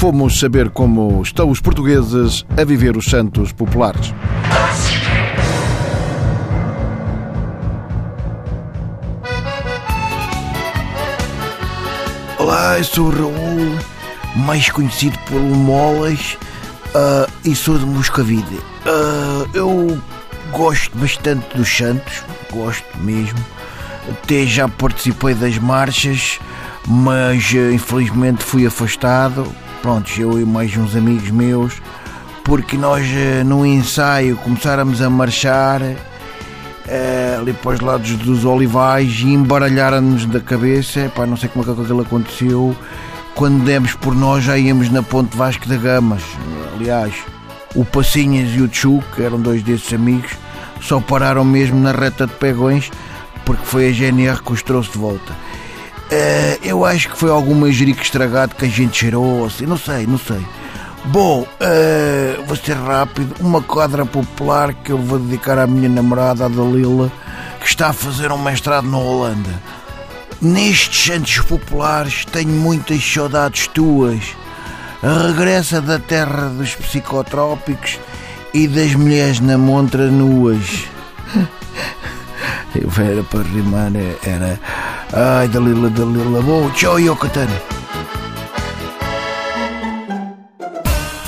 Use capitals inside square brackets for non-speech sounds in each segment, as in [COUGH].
fomos saber como estão os portugueses a viver os santos populares. Olá, sou o Raul, mais conhecido pelo Molas, uh, e sou de Moscavide. Uh, eu gosto bastante dos Santos, gosto mesmo. Até já participei das marchas, mas uh, infelizmente fui afastado. Pronto, eu e mais uns amigos meus, porque nós no ensaio começáramos a marchar é, ali para os lados dos olivais e embaralharam-nos da cabeça. Pá, não sei como é que aquilo aconteceu. Quando demos por nós, já íamos na Ponte Vasco da Gamas. Aliás, o Passinhas e o Tchu, que eram dois desses amigos, só pararam mesmo na reta de Pegões porque foi a GNR que os trouxe de volta. É, eu acho que foi algum manjerico estragado que a gente cheirou, assim, não sei, não sei. Bom, uh, vou ser rápido. Uma quadra popular que eu vou dedicar à minha namorada, a Dalila, que está a fazer um mestrado na Holanda. Nestes Santos Populares tenho muitas saudades tuas. Regressa da terra dos psicotrópicos e das mulheres na montra nuas. [LAUGHS] Era para rimar, era. Ai, Dalila, Dalila. Bom, tchau, Yokatano.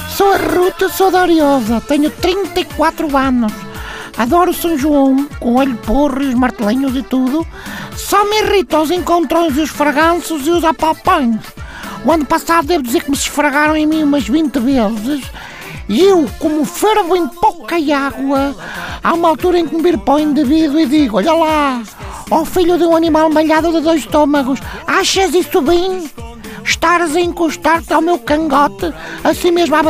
Sou a Ruta, Ariosa, tenho 34 anos. Adoro São João, com olho porro e os martelinhos e tudo. Só me irrita os encontrões e os fraganços e os apalpões. O ano passado devo dizer que me esfregaram em mim umas 20 vezes. E eu, como fervo em pouca água, há uma altura em que me viro para o indivíduo e digo: Olha lá, ó filho de um animal malhado de dois estômagos, achas isso bem? estares a encostar-te ao meu cangote, assim mesmo a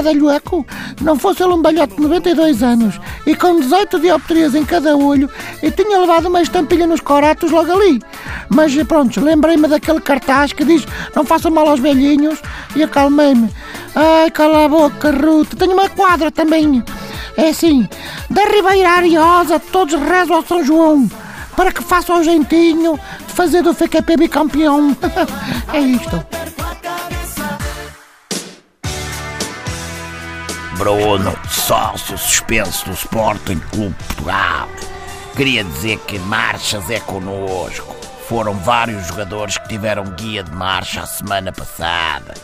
não fosse ele um balhote de 92 anos e com 18 dioptrias em cada olho, e tinha levado uma estampilha nos coratos logo ali. Mas pronto, lembrei-me daquele cartaz que diz não faça mal aos velhinhos e acalmei-me. Ai, cala a boca, Ruth, tenho uma quadra também. É assim, da Ribeira Ariosa todos rezam ao São João para que faça o jeitinho de fazer do FKP bicampeão. [LAUGHS] é isto. Bruno, sócio suspenso do Sporting Clube Portugal. Queria dizer que marchas é connosco. Foram vários jogadores que tiveram guia de marcha a semana passada.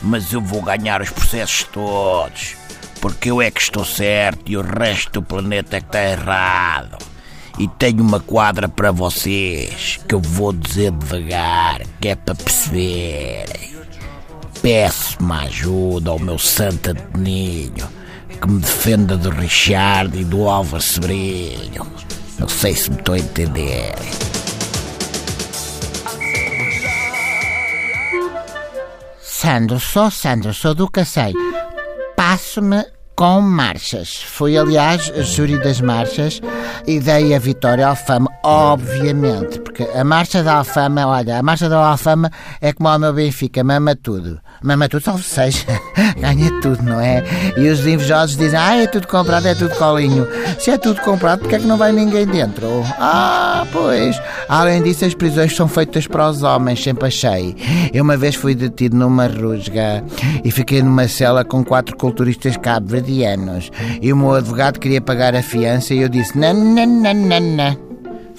Mas eu vou ganhar os processos todos. Porque eu é que estou certo e o resto do planeta é que está errado. E tenho uma quadra para vocês que eu vou dizer devagar, que é para perceberem peço-me ajuda ao meu santo Ninho que me defenda do Richard e do Álvaro Sebrinho. Não sei se me estou a entender. Sandro, sou Sandro, sou do Cacei. Passo-me com marchas. Fui, aliás, júri das marchas e dei a vitória ao Alfama, obviamente, porque a marcha da Alfama, olha, a marcha da Alfama é como ao meu Benfica, mama tudo. Mama tudo, salve seja, [LAUGHS] ganha tudo, não é? E os invejosos dizem, ah, é tudo comprado, é tudo colinho. Se é tudo comprado, porque é que não vai ninguém dentro? Ah, pois. Além disso, as prisões são feitas para os homens, sempre achei. Eu uma vez fui detido numa rusga e fiquei numa cela com quatro culturistas cabo-verdianos. E o meu advogado queria pagar a fiança e eu disse, não, não, não, não, não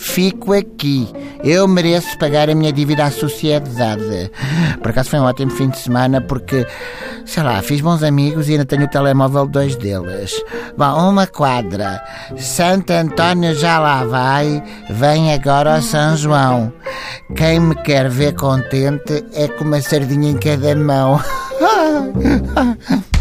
fico aqui. Eu mereço pagar a minha dívida à sociedade. Por acaso foi um ótimo fim de semana porque, sei lá, fiz bons amigos e ainda tenho o telemóvel de dois deles. Bom, uma quadra. Santo António já lá vai, vem agora ao São João. Quem me quer ver contente é com uma sardinha em cada mão. [LAUGHS]